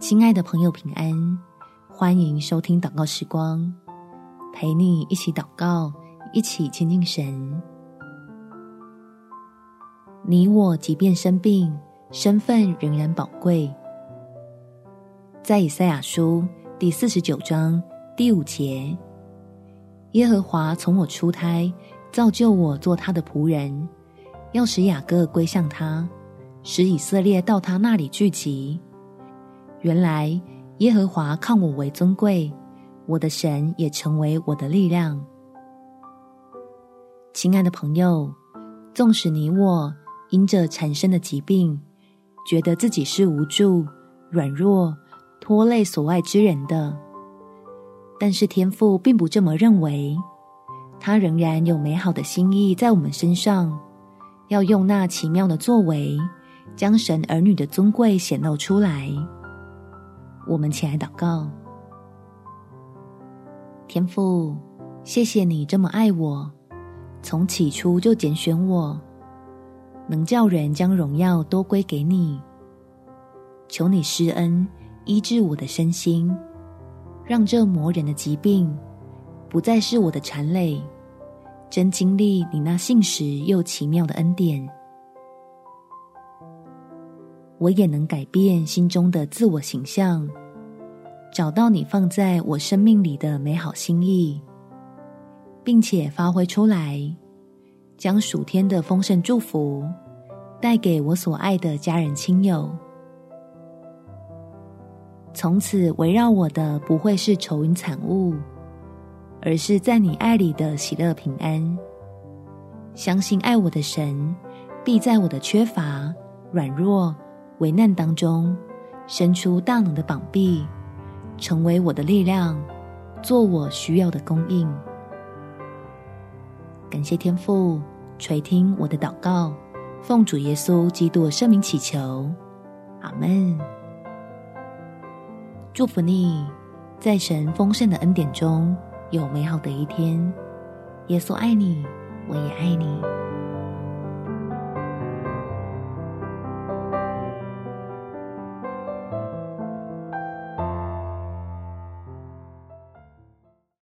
亲爱的朋友，平安！欢迎收听祷告时光，陪你一起祷告，一起亲近神。你我即便生病，身份仍然宝贵。在以赛亚书第四十九章第五节，耶和华从我出胎，造就我做他的仆人，要使雅各归向他，使以色列到他那里聚集。原来耶和华看我为尊贵，我的神也成为我的力量。亲爱的朋友，纵使你我因着产生的疾病，觉得自己是无助、软弱、拖累所爱之人的，但是天父并不这么认为，他仍然有美好的心意在我们身上，要用那奇妙的作为，将神儿女的尊贵显露出来。我们起来祷告，天父，谢谢你这么爱我，从起初就拣选我，能叫人将荣耀都归给你。求你施恩医治我的身心，让这磨人的疾病不再是我的缠累，真经历你那信实又奇妙的恩典。我也能改变心中的自我形象，找到你放在我生命里的美好心意，并且发挥出来，将属天的丰盛祝福带给我所爱的家人亲友。从此围绕我的不会是愁云惨雾，而是在你爱里的喜乐平安。相信爱我的神必在我的缺乏、软弱。危难当中，伸出大能的膀臂，成为我的力量，做我需要的供应。感谢天父垂听我的祷告，奉主耶稣基督的圣名祈求，阿门。祝福你，在神丰盛的恩典中有美好的一天。耶稣爱你，我也爱你。